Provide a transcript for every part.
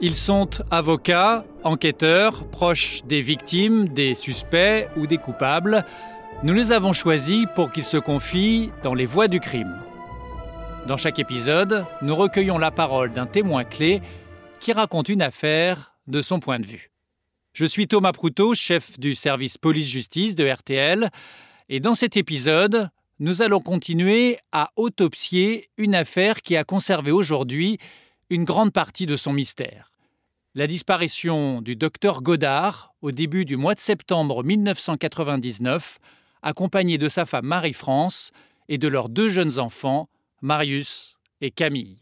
Ils sont avocats, enquêteurs, proches des victimes, des suspects ou des coupables. Nous les avons choisis pour qu'ils se confient dans les voies du crime. Dans chaque épisode, nous recueillons la parole d'un témoin clé qui raconte une affaire de son point de vue. Je suis Thomas Proutot, chef du service police-justice de RTL, et dans cet épisode, nous allons continuer à autopsier une affaire qui a conservé aujourd'hui une grande partie de son mystère. La disparition du docteur Godard au début du mois de septembre 1999, accompagné de sa femme Marie-France et de leurs deux jeunes enfants, Marius et Camille.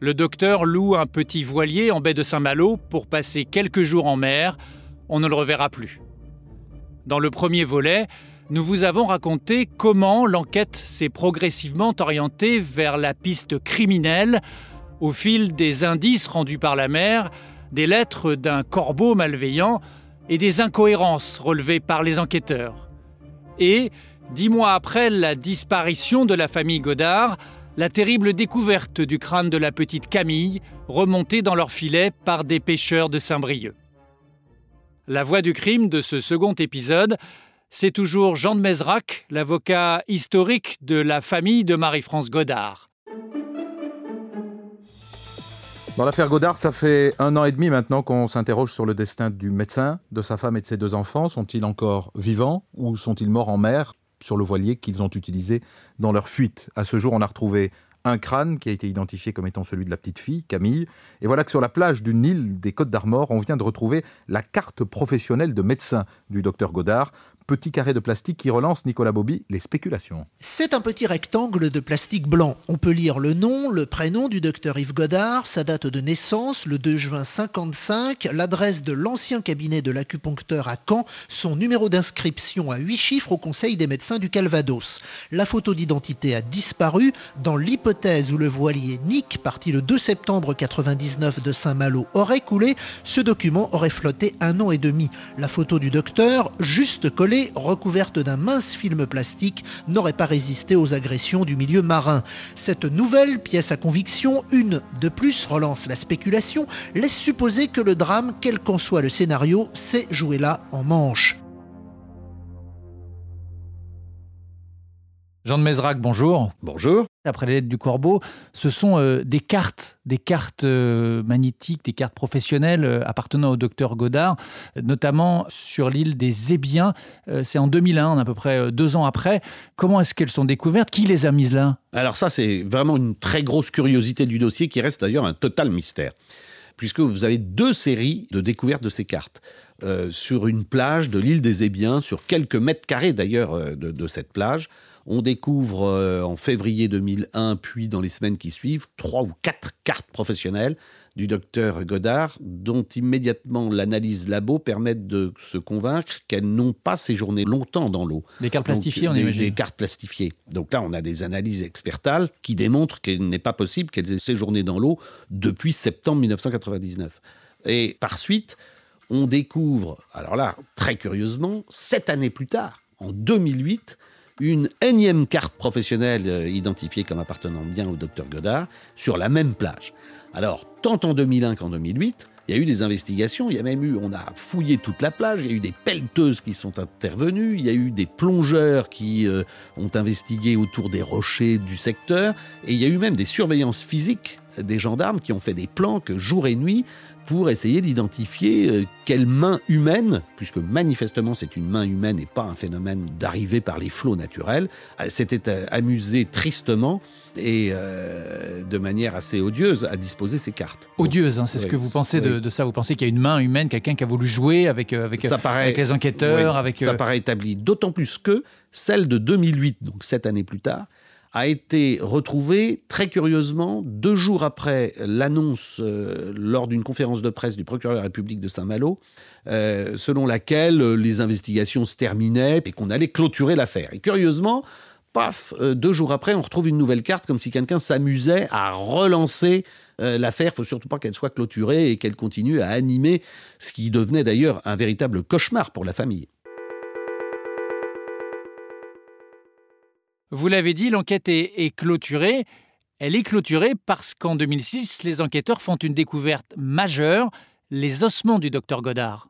Le docteur loue un petit voilier en baie de Saint-Malo pour passer quelques jours en mer. On ne le reverra plus. Dans le premier volet, nous vous avons raconté comment l'enquête s'est progressivement orientée vers la piste criminelle au fil des indices rendus par la mer, des lettres d'un corbeau malveillant et des incohérences relevées par les enquêteurs. Et, dix mois après la disparition de la famille Godard, la terrible découverte du crâne de la petite Camille, remontée dans leur filet par des pêcheurs de Saint-Brieuc. La voix du crime de ce second épisode, c'est toujours Jean de Mézerac, l'avocat historique de la famille de Marie-France Godard. Dans l'affaire Godard, ça fait un an et demi maintenant qu'on s'interroge sur le destin du médecin, de sa femme et de ses deux enfants. Sont-ils encore vivants ou sont-ils morts en mer sur le voilier qu'ils ont utilisé dans leur fuite? À ce jour, on a retrouvé un crâne qui a été identifié comme étant celui de la petite fille, Camille. Et voilà que sur la plage d'une île des Côtes d'Armor, on vient de retrouver la carte professionnelle de médecin du docteur Godard, petit carré de plastique qui relance, Nicolas Bobby, les spéculations. C'est un petit rectangle de plastique blanc. On peut lire le nom, le prénom du docteur Yves Godard, sa date de naissance, le 2 juin 55, l'adresse de l'ancien cabinet de l'acupuncteur à Caen, son numéro d'inscription à 8 chiffres au Conseil des médecins du Calvados. La photo d'identité a disparu. Dans l'hypothèse où le voilier Nick, parti le 2 septembre 99 de Saint-Malo, aurait coulé, ce document aurait flotté un an et demi. La photo du docteur, juste collée recouverte d'un mince film plastique, n'aurait pas résisté aux agressions du milieu marin. Cette nouvelle pièce à conviction, une de plus, relance la spéculation, laisse supposer que le drame, quel qu'en soit le scénario, s'est joué là en manche. Jean de Mézerac, bonjour. Bonjour. Après les lettres du corbeau, ce sont euh, des cartes, des cartes euh, magnétiques, des cartes professionnelles euh, appartenant au docteur Godard, notamment sur l'île des Ébiens. c'est en 2001, à peu près deux ans après. Comment est-ce qu'elles sont découvertes? Qui les a mises là? Alors ça, c'est vraiment une très grosse curiosité du dossier qui reste d'ailleurs un total mystère, puisque vous avez deux séries de découvertes de ces cartes. sur une plage de l'île des Ébiens, sur quelques mètres carrés d'ailleurs de cette plage, on découvre euh, en février 2001, puis dans les semaines qui suivent, trois ou quatre cartes professionnelles du docteur Godard, dont immédiatement l'analyse labo permet de se convaincre qu'elles n'ont pas séjourné longtemps dans l'eau. Des cartes plastifiées, on imagine. Des cartes plastifiées. Donc là, on a des analyses expertales qui démontrent qu'il n'est pas possible qu'elles aient séjourné dans l'eau depuis septembre 1999. Et par suite, on découvre, alors là, très curieusement, sept années plus tard, en 2008, une énième carte professionnelle euh, identifiée comme appartenant bien au docteur Godard sur la même plage. Alors, tant en 2001 qu'en 2008, il y a eu des investigations, il y a même eu, on a fouillé toute la plage, il y a eu des pelleteuses qui sont intervenues, il y a eu des plongeurs qui euh, ont investigué autour des rochers du secteur, et il y a eu même des surveillances physiques des gendarmes qui ont fait des planques jour et nuit pour essayer d'identifier euh, quelle main humaine, puisque manifestement c'est une main humaine et pas un phénomène d'arrivée par les flots naturels, euh, s'était euh, amusé tristement et de manière assez odieuse à disposer ces cartes. Odieuse, hein, c'est ce que vous pensez de, ça Vous pensez qu'il y a une main humaine, quelqu'un qui a voulu jouer avec, avec, les enquêteurs avec, Ça paraît établi, d'autant plus que celle de 2008, donc sept années plus tard, a été retrouvé très curieusement deux jours après l'annonce euh, lors d'une conférence de presse du procureur de la République de Saint-Malo, euh, selon laquelle euh, les investigations se terminaient et qu'on allait clôturer l'affaire. Et curieusement, paf, deux jours après, on retrouve une nouvelle carte comme si quelqu'un s'amusait à relancer l'affaire. Il faut surtout pas qu'elle soit clôturée et qu'elle continue à animer ce qui devenait d'ailleurs un véritable cauchemar pour la famille. Vous l'avez dit, l'enquête est, clôturée. Elle est clôturée parce qu'en 2006, les enquêteurs font une découverte majeure, les ossements du docteur Godard.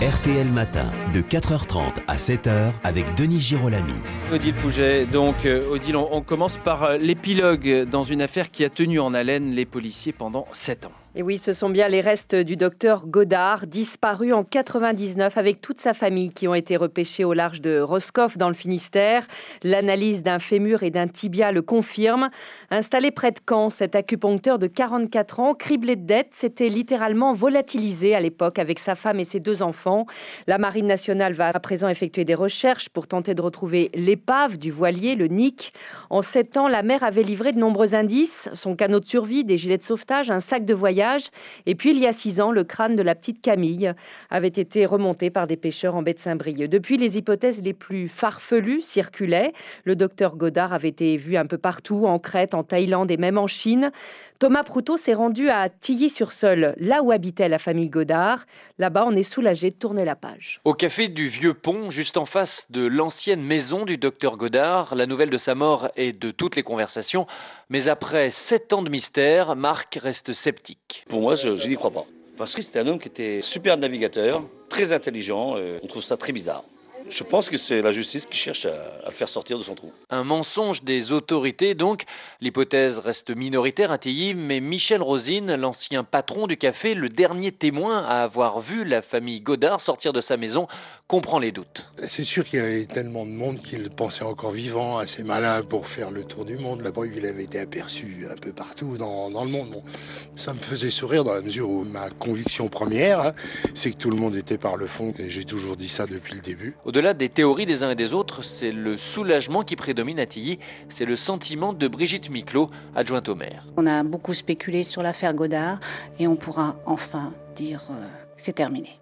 RTL Matin, de 4h30 à 7h, avec Denis Girolami. Odile Pouget, donc euh, Odile, on, on commence par euh, l'épilogue dans une affaire qui a tenu en haleine les policiers pendant 7 ans. Et oui, ce sont bien les restes du docteur Godard, disparu en 99 avec toute sa famille qui ont été repêchés au large de Roscoff dans le Finistère. L'analyse d'un fémur et d'un tibia le confirme. Installé près de Caen, cet acupuncteur de 44 ans, criblé de dettes, s'était littéralement volatilisé à l'époque avec sa femme et ses deux enfants. La Marine nationale va à présent effectuer des recherches pour tenter de retrouver l'épave du voilier, le Nick. En sept ans, la mer avait livré de nombreux indices, son canot de survie, des gilets de sauvetage, un sac de voyage et puis, il y a six ans, le crâne de la petite Camille avait été remonté par des pêcheurs en baie de Saint-Brieuc. Depuis, les hypothèses les plus farfelues circulaient. Le docteur Godard avait été vu un peu partout, en Crète, en Thaïlande et même en Chine. Thomas Proutot s'est rendu à Tilly-sur-Seul, là où habitait la famille Godard. Là-bas, on est soulagé de tourner la page. Au café du Vieux Pont, juste en face de l'ancienne maison du docteur Godard, la nouvelle de sa mort est de toutes les conversations. Mais après sept ans de mystère, Marc reste sceptique. Pour moi, je n'y crois pas. Parce que c'était un homme qui était super navigateur, très intelligent. on trouve ça très bizarre. Je pense que c'est la justice qui cherche à, le faire sortir de son trou. Un mensonge des autorités, donc. L'hypothèse reste minoritaire à Tilly, mais Michel Rosine, l'ancien patron du café, le dernier témoin à avoir vu la famille Godard sortir de sa maison, comprend les doutes. C'est sûr qu'il y avait tellement de monde qu'il pensait encore vivant, assez malin pour faire le tour du monde. La preuve, il avait été aperçu un peu partout dans, le monde. ça me faisait sourire dans la mesure où ma conviction première, hein, c'est que tout le monde était par le fond, et j'ai toujours dit ça depuis le début. Au-delà des théories des uns et des autres, c'est le soulagement qui prédomine à Tilly, c'est le sentiment de Brigitte Miclot, adjointe au maire. On a beaucoup spéculé sur l'affaire Godard et on pourra enfin dire euh, c'est terminé.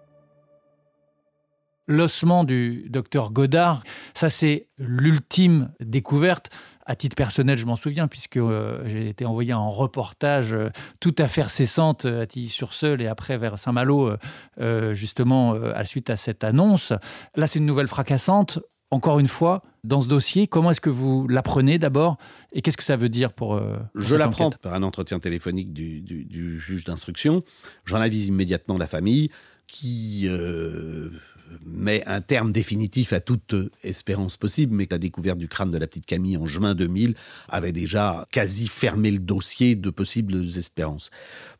L'ossement du docteur Godard, ça c'est l'ultime découverte à titre personnel, je m'en souviens, puisque euh, j'ai été envoyé en reportage euh, tout à fait cessante à Tilly-sur-Seul et après vers Saint-Malo, euh, justement, à la suite à cette annonce. Là, c'est une nouvelle fracassante. Encore une fois, dans ce dossier, comment est-ce que vous l'apprenez d'abord et qu'est-ce que ça veut dire pour... je l'apprends par un entretien téléphonique du, du juge d'instruction. J'en avise immédiatement la famille qui met un terme définitif à toute espérance possible, mais que la découverte du crâne de la petite Camille en juin 2000 avait déjà quasi fermé le dossier de possibles espérances.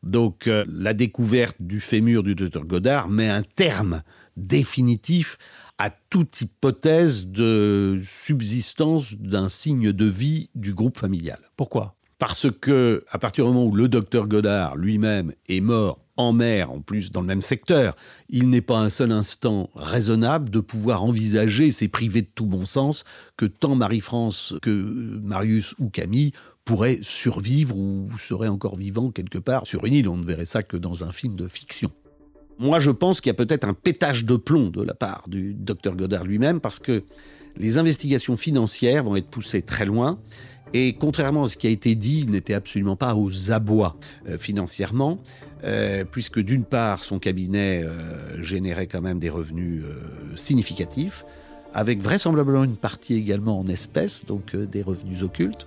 Donc euh, la découverte du fémur du docteur Godard met un terme définitif à toute hypothèse de subsistance d'un signe de vie du groupe familial. Pourquoi? Parce que à partir du moment où le docteur Godard lui-même est mort en mer, en plus dans le même secteur, il n'est pas un seul instant raisonnable de pouvoir envisager, c'est privé de tout bon sens, que tant Marie-France que Marius ou Camille pourraient survivre ou seraient encore vivants quelque part sur une île. On ne verrait ça que dans un film de fiction. Moi, je pense qu'il y a peut-être un pétage de plomb de la part du docteur Godard lui-même, parce que les investigations financières vont être poussées très loin. Et contrairement à ce qui a été dit, il n'était absolument pas aux abois euh, financièrement. Euh, puisque d'une part, son cabinet euh, générait quand même des revenus significatifs, avec vraisemblablement une partie également en espèces, donc des revenus occultes.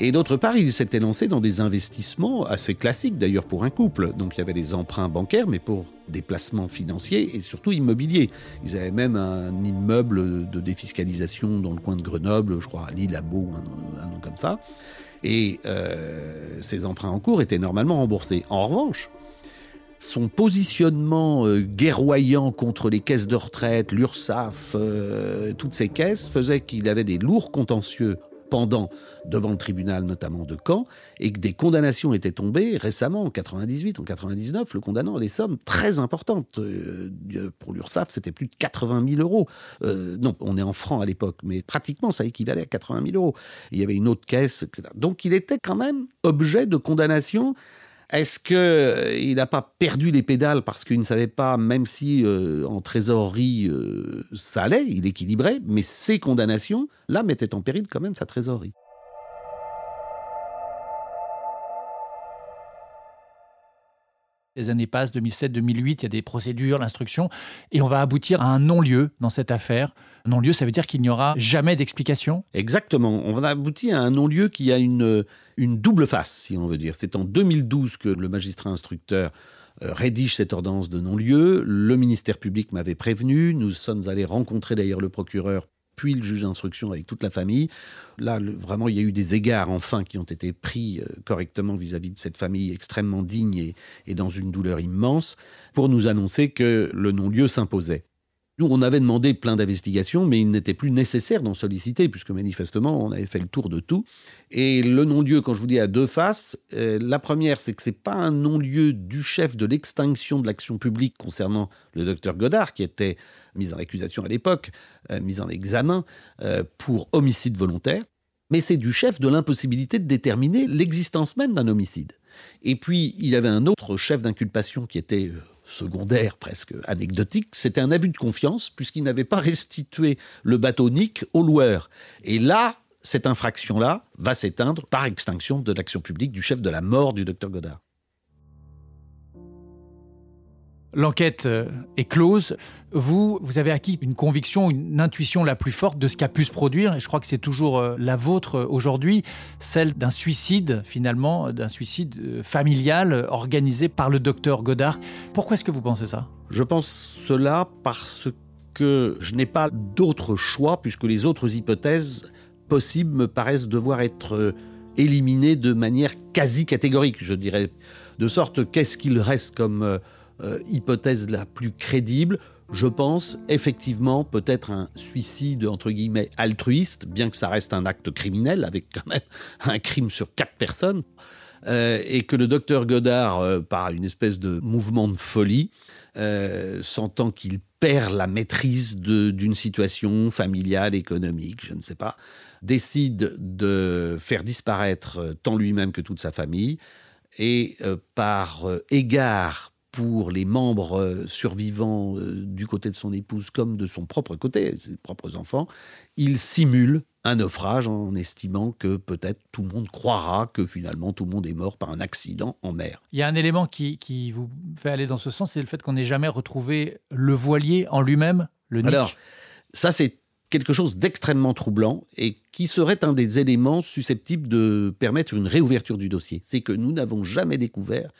Et d'autre part, il s'était lancé dans des investissements assez classiques d'ailleurs pour un couple. Donc il y avait des emprunts bancaires, mais pour des placements financiers et surtout immobiliers. Ils avaient même un immeuble de défiscalisation dans le coin de Grenoble, je crois à Lille, à Beau, un, nom comme ça. Et ces emprunts en cours étaient normalement remboursés. En revanche, son positionnement euh, guerroyant contre les caisses de retraite, l'URSSAF, euh, toutes ces caisses, faisait qu'il avait des lourds contentieux pendant devant le tribunal notamment de Caen et que des condamnations étaient tombées récemment en 98, en 99, le condamnant des sommes très importantes. Euh, pour l'URSSAF, c'était plus de 80 000 euros. non, on est en francs à l'époque, mais pratiquement ça équivalait à 80 000 euros. Il y avait une autre caisse, etc. Donc il était quand même objet de condamnation est-ce qu'il euh, n'a pas perdu les pédales parce qu'il ne savait pas, même si euh, en trésorerie euh, ça allait, il équilibrait, mais ses condamnations, là, mettaient en péril quand même sa trésorerie? Les années passent, 2007, 2008, il y a des procédures, l'instruction, et on va aboutir à un non-lieu dans cette affaire. Non-lieu, ça veut dire qu'il n'y aura jamais d'explication? Exactement. On va aboutir à un non-lieu qui a une, une double face, si on veut dire. C'est en 2012 que le magistrat instructeur euh, rédige cette ordonnance de non-lieu. Le ministère public m'avait prévenu. Nous sommes allés rencontrer d'ailleurs le procureur puis le juge d'instruction avec toute la famille. Là, vraiment, il y a eu des égards, enfin, qui ont été pris euh, correctement vis-à-vis de cette famille extrêmement digne et, dans une douleur immense, pour nous annoncer que le non-lieu s'imposait. Nous, on avait demandé plein d'investigations, mais il n'était plus nécessaire d'en solliciter, puisque manifestement, on avait fait le tour de tout. Et le non-lieu, quand je vous dis à deux faces, euh, la première, c'est que ce n'est pas un non-lieu du chef de l'extinction de l'action publique concernant le docteur Godard, qui était mis en accusation à l'époque, euh, mis en examen euh, pour homicide volontaire, mais c'est du chef de l'impossibilité de déterminer l'existence même d'un homicide. Et puis, il y avait un autre chef d'inculpation qui était secondaire, presque anecdotique, c'était un abus de confiance, puisqu'il n'avait pas restitué le bateau Nick au loueur. Et là, cette infraction-là va s'éteindre par extinction de l'action publique du chef de la mort du docteur Godard. L'enquête euh, est close. Vous, vous avez acquis une conviction, une intuition la plus forte de ce qui a pu se produire, et je crois que c'est toujours euh, la vôtre euh, aujourd'hui, celle d'un suicide, finalement, d'un suicide familial organisé par le docteur Godard. Pourquoi est-ce que vous pensez ça? Je pense cela parce que je n'ai pas d'autre choix, puisque les autres hypothèses possibles me paraissent devoir être éliminées de manière quasi catégorique, je dirais. De sorte, qu'est-ce qu'il reste comme euh, hypothèse la plus crédible, je pense effectivement peut-être un suicide entre guillemets altruiste, bien que ça reste un acte criminel avec quand même un crime sur quatre personnes, euh, et que le docteur Godard, euh, par une espèce de mouvement de folie, sentant qu'il perd la maîtrise d'une situation familiale, économique, je ne sais pas, décide de faire disparaître tant lui-même que toute sa famille, et par égard pour les membres euh, survivants euh, du côté de son épouse comme de son propre côté, ses propres enfants, il simule un naufrage en estimant que peut-être tout le monde croira que finalement tout le monde est mort par un accident en mer. Il y a un élément qui, qui vous fait aller dans ce sens, c'est le fait qu'on n'ait jamais retrouvé le voilier en lui-même, le Nick. Alors, ça c'est quelque chose d'extrêmement troublant et qui serait un des éléments susceptibles de permettre une réouverture du dossier. C'est que nous n'avons jamais découvert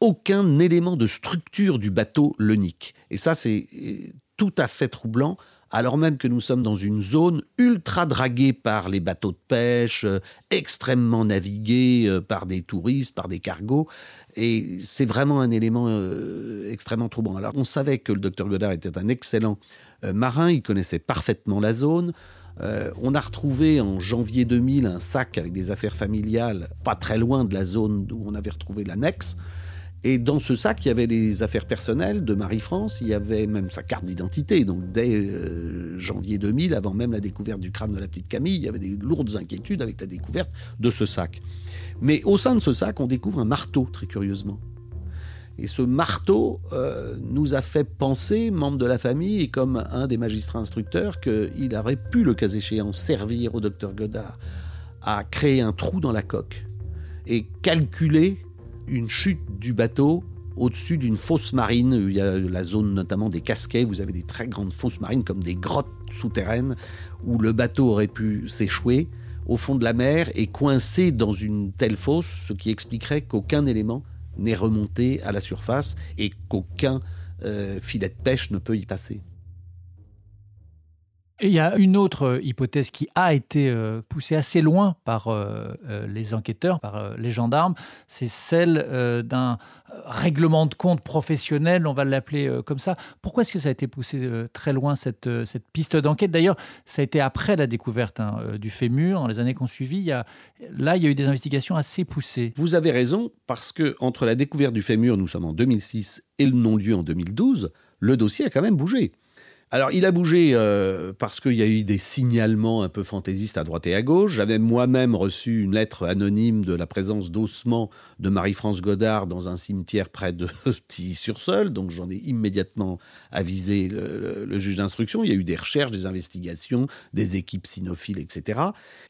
aucun élément de structure du bateau le nique. Et ça, c'est euh, tout à fait troublant, alors même que nous sommes dans une zone ultra draguée par les bateaux de pêche, euh, extrêmement naviguée euh, par des touristes, par des cargos. Et c'est vraiment un élément extrêmement troublant. Alors, on savait que le docteur Godard était un excellent marin, il connaissait parfaitement la zone. on a retrouvé en janvier 2000 un sac avec des affaires familiales, pas très loin de la zone où on avait retrouvé l'annexe. Et dans ce sac, il y avait des affaires personnelles de Marie-France, il y avait même sa carte d'identité. Donc dès euh, janvier 2000, avant même la découverte du crâne de la petite Camille, il y avait des lourdes inquiétudes avec la découverte de ce sac. Mais au sein de ce sac, on découvre un marteau, très curieusement. Et ce marteau euh, nous a fait penser, membres de la famille et comme un des magistrats instructeurs, qu'il aurait pu, le cas échéant, servir au docteur Godard à créer un trou dans la coque et calculer une chute du bateau au-dessus d'une fosse marine. Il y a la zone notamment des casquets. Vous avez des très grandes fosses marines comme des grottes souterraines où le bateau aurait pu s'échouer au fond de la mer et coincé dans une telle fosse, ce qui expliquerait qu'aucun élément n'est remonté à la surface et qu'aucun euh, filet de pêche ne peut y passer il y a une autre euh, hypothèse qui a été euh, poussée assez loin par euh, les enquêteurs, par les gendarmes, c'est celle d'un règlement de compte professionnel, on va l'appeler comme ça. Pourquoi est-ce que ça a été poussé très loin, cette, cette piste d'enquête? D'ailleurs, ça a été après la découverte hein, du fémur, dans les années qui ont suivi. Il y a, là, il y a eu des investigations assez poussées. Vous avez raison, parce que entre la découverte du fémur, nous sommes en 2006, et le non-lieu en 2012, le dossier a quand même bougé. Alors, il a bougé euh, parce qu'il y a eu des signalements un peu fantaisistes à droite et à gauche. J'avais moi-même reçu une lettre anonyme de la présence d'ossements de Marie-France Godard dans un cimetière près de Tilly-sur-Seul. Donc, j'en ai immédiatement avisé le, juge d'instruction. Il y a eu des recherches, des investigations, des équipes cynophiles, etc.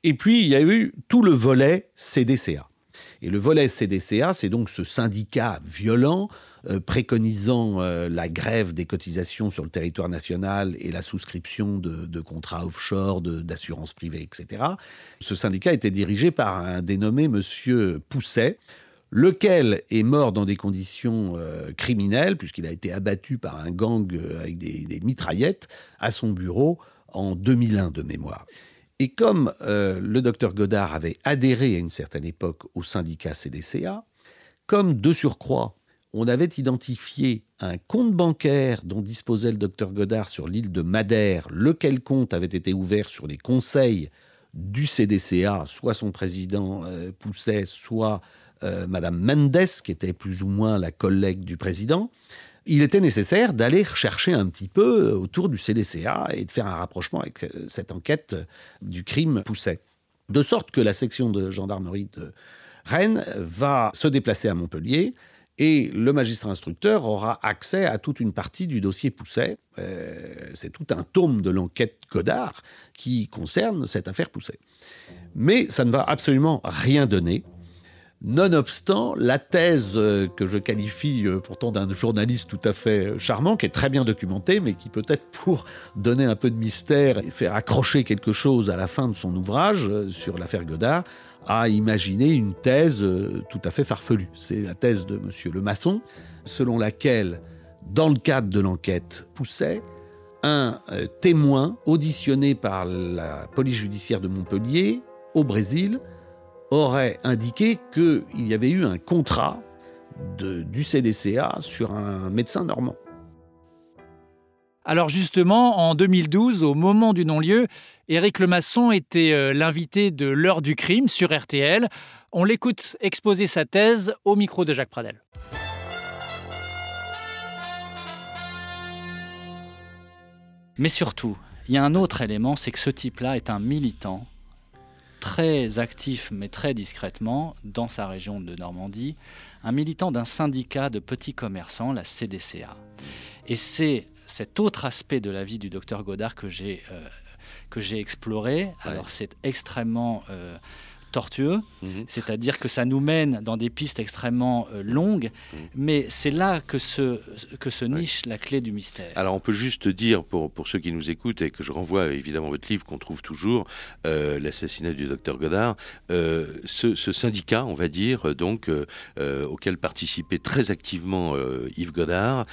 Et puis, il y a eu tout le volet CDCA. Et le volet CDCA, c'est donc ce syndicat violent euh, préconisant euh, la grève des cotisations sur le territoire national et la souscription de, contrats offshore, d'assurance privée, etc. Ce syndicat était dirigé par un dénommé Monsieur Pousset, lequel est mort dans des conditions euh, criminelles, puisqu'il a été abattu par un gang avec des, mitraillettes à son bureau en 2001 de mémoire. Et comme le docteur Godard avait adhéré à une certaine époque au syndicat CDCA, comme de surcroît on avait identifié un compte bancaire dont disposait le docteur Godard sur l'île de Madère, lequel compte avait été ouvert sur les conseils du CDCA, soit son président euh, Pousset, soit euh, Madame Mendes, qui était plus ou moins la collègue du président, il était nécessaire d'aller chercher un petit peu autour du CDCA et de faire un rapprochement avec euh, cette enquête du crime Pousset. De sorte que la section de gendarmerie de Rennes va se déplacer à Montpellier et le magistrat instructeur aura accès à toute une partie du dossier Pousset. Euh, c'est tout un tome de l'enquête Godard qui concerne cette affaire Pousset. Mais ça ne va absolument rien donner. Nonobstant, la thèse euh, que je qualifie euh, pourtant d'un journaliste tout à fait charmant, qui est très bien documenté, mais qui peut-être pour donner un peu de mystère et faire accrocher quelque chose à la fin de son ouvrage sur l'affaire Godard, a imaginé une thèse euh, tout à fait farfelue. C'est la thèse de M. Le Maçon, selon laquelle, dans le cadre de l'enquête Pousset, un euh, témoin auditionné par la police judiciaire de Montpellier, au Brésil, aurait indiqué qu'il y avait eu un contrat du CDCA sur un médecin normand. Alors justement, en 2012, au moment du non-lieu, Éric Lemasson était euh, l'invité de l'heure du crime sur RTL. On l'écoute exposer sa thèse au micro de Jacques Pradel. Mais surtout, il y a un autre élément, c'est que ce type-là est un militant très actif mais très discrètement dans sa région de Normandie, un militant d'un syndicat de petits commerçants, la CDCA. Et c'est cet autre aspect de la vie du docteur Godard que j'ai euh, que j'ai exploré. Alors c'est extrêmement euh, tortueux, mhm. c'est-à-dire que ça nous mène dans des pistes extrêmement euh, longues, mhm. mais c'est là que se, que se niche la clé du mystère. Alors on peut juste dire, pour, pour ceux qui nous écoutent, et que je renvoie évidemment votre livre qu'on trouve toujours, euh, L'assassinat du docteur Godard, euh, ce, syndicat, on va dire, donc, auquel participait très activement Yves Godard,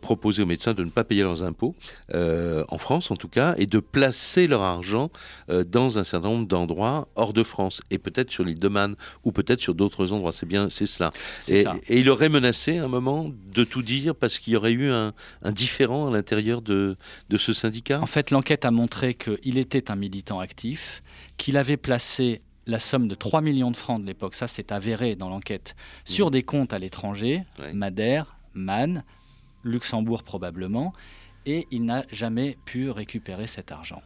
proposait aux médecins de ne pas payer leurs impôts, en France en tout cas, et de placer leur argent dans un certain nombre d'endroits hors de France. Et peut-être sur l'île de Man ou peut-être sur d'autres endroits. C'est bien, c'est cela. Et, il aurait menacé à un moment de tout dire parce qu'il y aurait eu un, différent à l'intérieur de, de ce syndicat? En fait, l'enquête a montré qu'il était un militant actif, qu'il avait placé la somme de 3 millions de francs de l'époque, ça c'est avéré dans l'enquête, sur mmh. des comptes à l'étranger, Madère, Man, Luxembourg probablement, et il n'a jamais pu récupérer cet argent.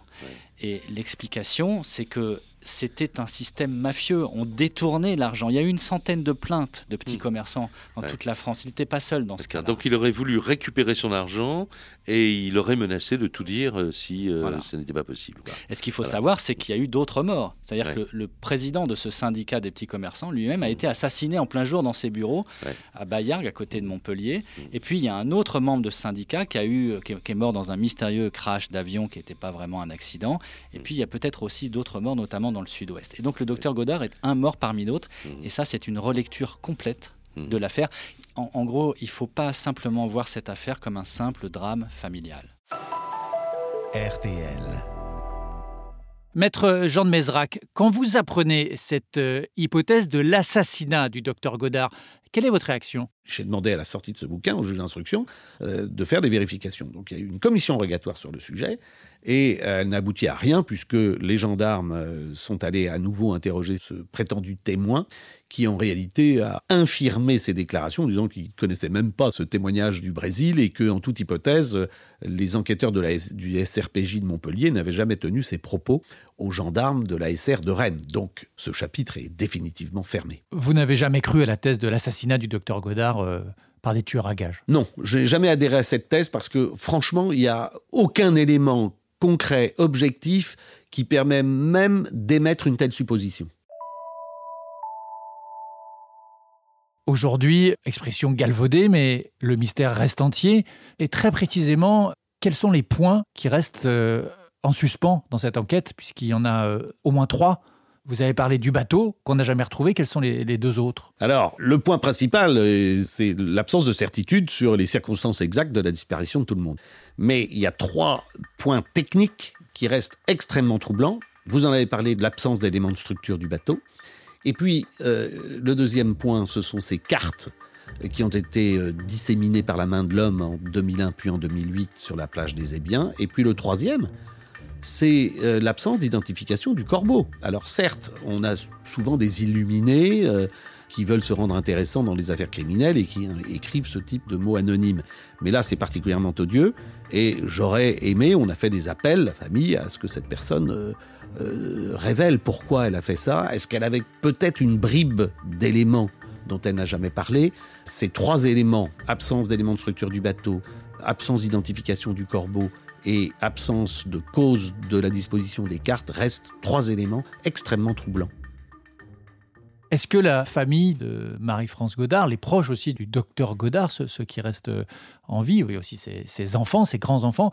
Et l'explication, c'est que c'était un système mafieux. On détournait l'argent. Il y a eu une centaine de plaintes de petits hmm. commerçants dans toute la France. Il n'était pas seul dans ce cas. Donc il aurait voulu récupérer son argent et il aurait menacé de tout dire euh, si euh, ce n'était pas possible. Et ce qu'il faut savoir, c'est qu'il y a eu d'autres morts. C'est-à-dire que le président de ce syndicat des petits commerçants lui-même a hmm. été assassiné en plein jour dans ses bureaux à Bayargues, à côté de Montpellier. Hmm. Et puis il y a un autre membre de ce syndicat qui, a eu, qui est mort dans un mystérieux crash d'avion qui n'était pas vraiment un accident. Et puis il y a peut-être aussi d'autres morts, notamment dans le sud-ouest. Et donc le docteur Godard est un mort parmi d'autres. Mmh. Et ça, c'est une relecture complète mmh. de l'affaire. En, gros, il ne faut pas simplement voir cette affaire comme un simple drame familial. RTL. Maître Jean de Mézrac, quand vous apprenez cette euh, hypothèse de l'assassinat du docteur Godard, quelle est votre réaction? J'ai demandé à la sortie de ce bouquin au juge d'instruction euh, de faire des vérifications. Donc il y a eu une commission rogatoire sur le sujet et elle n'aboutit à rien puisque les gendarmes euh, sont allés à nouveau interroger ce prétendu témoin qui en réalité a infirmé ses déclarations, disant qu'il ne connaissait même pas ce témoignage du Brésil et que, en toute hypothèse, les enquêteurs du SRPJ de Montpellier n'avaient jamais tenu ces propos aux gendarmes de la SR de Rennes. Donc ce chapitre est définitivement fermé. Vous n'avez jamais cru à la thèse de l'assassinat du docteur Godard euh, par des tueurs à gages? Non, je n'ai jamais adhéré à cette thèse parce que franchement, il n'y a aucun élément concret, objectif, qui permet même d'émettre une telle supposition. Aujourd'hui, expression galvaudée, mais le mystère reste entier. Et très précisément, quels sont les points qui restent euh, en suspens dans cette enquête, puisqu'il y en a euh, au moins trois vous avez parlé du bateau qu'on n'a jamais retrouvé. Quels sont les, deux autres? Alors, le point principal, euh, c'est l'absence de certitude sur les circonstances exactes de la disparition de tout le monde. Mais il y a trois points techniques qui restent extrêmement troublants. Vous en avez parlé de l'absence d'éléments de structure du bateau. Et puis, euh, le deuxième point, ce sont ces cartes qui ont été disséminées par la main de l'homme en 2001 puis en 2008 sur la plage des Ébiens. Et puis le troisième, c'est euh, l'absence d'identification du corbeau. Alors certes, on a souvent des illuminés euh, qui veulent se rendre intéressants dans les affaires criminelles et qui euh, écrivent ce type de mots anonymes. Mais là, c'est particulièrement odieux et j'aurais aimé, on a fait des appels, la famille, à ce que cette personne révèle pourquoi elle a fait ça. Est-ce qu'elle avait peut-être une bribe d'éléments dont elle n'a jamais parlé? Ces trois éléments, absence d'éléments de structure du bateau, absence d'identification du corbeau et absence de cause de la disposition des cartes restent trois éléments extrêmement troublants. Est-ce que la famille de Marie-France Godard, les proches aussi du docteur Godard, ceux, qui restent en vie, oui aussi ses enfants, ses grands-enfants,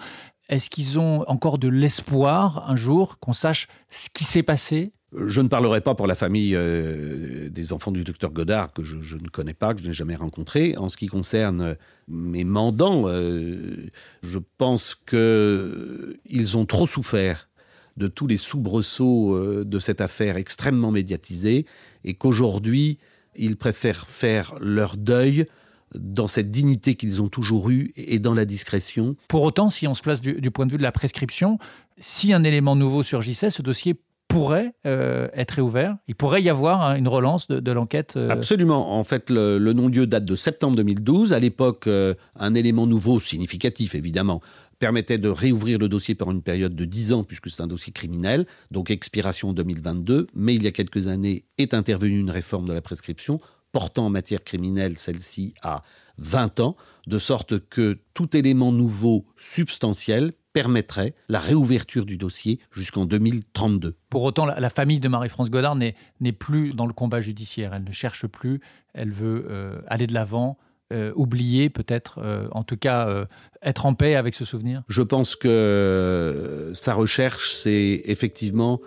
est-ce qu'ils ont encore de l'espoir un jour qu'on sache ce qui s'est passé je ne parlerai pas pour la famille euh, des enfants du docteur Godard, que je, ne connais pas, que je n'ai jamais rencontré. En ce qui concerne mes mandants, euh, je pense qu'ils ont trop souffert de tous les soubresauts euh, de cette affaire extrêmement médiatisée et qu'aujourd'hui, ils préfèrent faire leur deuil dans cette dignité qu'ils ont toujours eue et dans la discrétion. Pour autant, si on se place du, du point de vue de la prescription, si un élément nouveau surgissait, ce dossier pourrait euh, être réouvert Il pourrait y avoir hein, une relance de, l'enquête euh... Absolument. En fait, le, non-lieu date de septembre 2012. À l'époque, euh, un élément nouveau, significatif évidemment, permettait de réouvrir le dossier par une période de 10 ans, puisque c'est un dossier criminel, donc expiration en 2022. Mais il y a quelques années est intervenue une réforme de la prescription portant en matière criminelle celle-ci à 20 ans, de sorte que tout élément nouveau substantiel permettrait la réouverture du dossier jusqu'en 2032. Pour autant, la, famille de Marie-France Godard n'est plus dans le combat judiciaire. Elle ne cherche plus, elle veut euh, aller de l'avant, euh, oublier peut-être, euh, en tout cas, euh, être en paix avec ce souvenir Je pense que sa recherche, c'est effectivement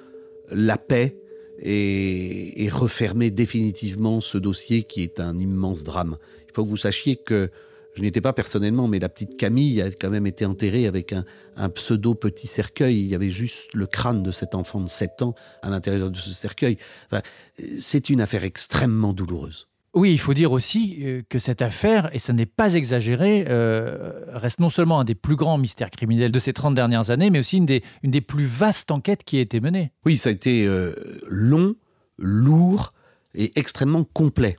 la paix et, et refermer définitivement ce dossier qui est un immense drame. Il faut que vous sachiez que je n'étais pas personnellement, mais la petite Camille a quand même été enterrée avec un, un pseudo petit cercueil. Il y avait juste le crâne de cet enfant de 7 ans à l'intérieur de ce cercueil. Enfin, c'est une affaire extrêmement douloureuse. Oui, il faut dire aussi euh, que cette affaire, et ça n'est pas exagéré, euh, reste non seulement un des plus grands mystères criminels de ces 30 dernières années, mais aussi une des, une des plus vastes enquêtes qui a été menée. Oui, ça a été euh, long, lourd et extrêmement complet,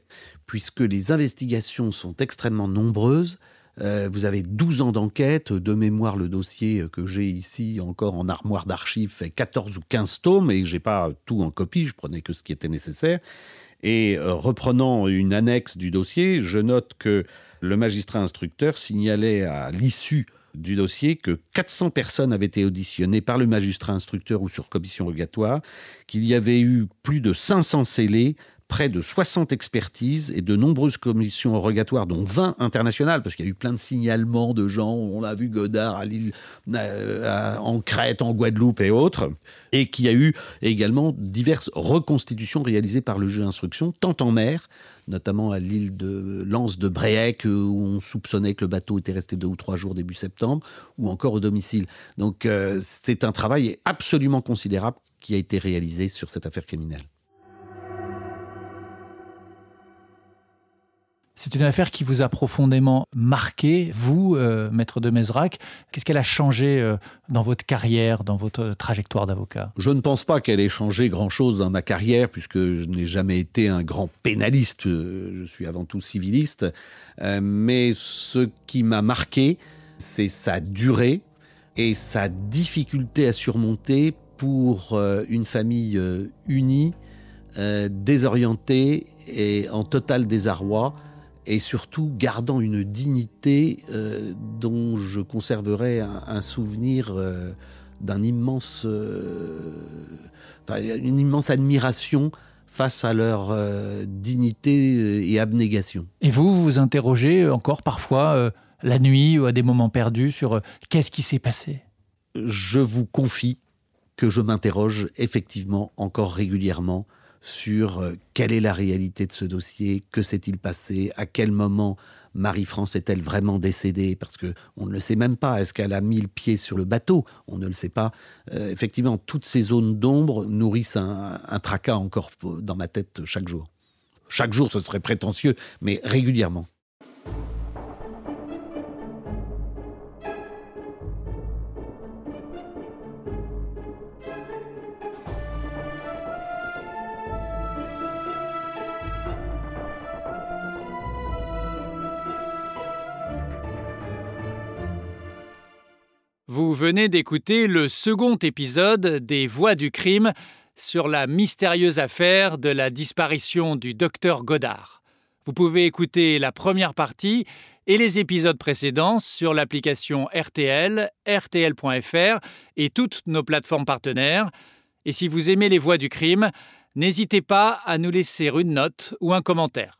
puisque les investigations sont extrêmement nombreuses. Euh, vous avez 12 ans d'enquête, de mémoire le dossier que j'ai ici encore en armoire d'archives fait 14 ou 15 tomes et j'ai pas tout en copie, je prenais que ce qui était nécessaire. Et euh, reprenant une annexe du dossier, je note que le magistrat instructeur signalait à l'issue du dossier que 400 personnes avaient été auditionnées par le magistrat instructeur ou sur commission rogatoire, qu'il y avait eu plus de 500 scellés, près de 60 expertises et de nombreuses commissions rogatoires, dont 20 internationales, parce qu'il y a eu plein de signalements de gens, on l'a vu Godard à euh, en Crète, en Guadeloupe et autres, et qu'il y a eu également diverses reconstitutions réalisées par le jeu d'instruction, tant en mer, notamment à l'île de Lance de Bréhec, où on soupçonnait que le bateau était resté deux ou trois jours début septembre, ou encore au domicile. Donc euh, c'est un travail absolument considérable qui a été réalisé sur cette affaire criminelle. C'est une affaire qui vous a profondément marqué, vous, euh, maître de Mesrac. Qu'est-ce qu'elle a changé euh, dans votre carrière, dans votre trajectoire d'avocat? Je ne pense pas qu'elle ait changé grand-chose dans ma carrière, puisque je n'ai jamais été un grand pénaliste. Je suis avant tout civiliste. Euh, mais ce qui m'a marqué, c'est sa durée et sa difficulté à surmonter pour euh, une famille euh, unie, euh, désorientée et en total désarroi et surtout gardant une dignité euh, dont je conserverai un, un souvenir euh, d'un immense euh, une immense admiration face à leur euh, dignité et abnégation. Et vous, vous vous interrogez encore parfois la nuit ou à des moments perdus sur qu'est-ce qui s'est passé? Je vous confie que je m'interroge effectivement encore régulièrement sur quelle est la réalité de ce dossier, que s'est-il passé, à quel moment Marie-France est-elle vraiment décédée Parce que on ne le sait même pas. Est-ce qu'elle a mis le pied sur le bateau? On ne le sait pas. Euh, effectivement, toutes ces zones d'ombre nourrissent un, un tracas encore dans ma tête chaque jour. Chaque jour, ce serait prétentieux, mais régulièrement. Venez d'écouter le second épisode des Voix du crime sur la mystérieuse affaire de la disparition du docteur Godard. Vous pouvez écouter la première partie et les épisodes précédents sur l'application RTL, RTL.fr et toutes nos plateformes partenaires. Et si vous aimez les Voix du crime, n'hésitez pas à nous laisser une note ou un commentaire.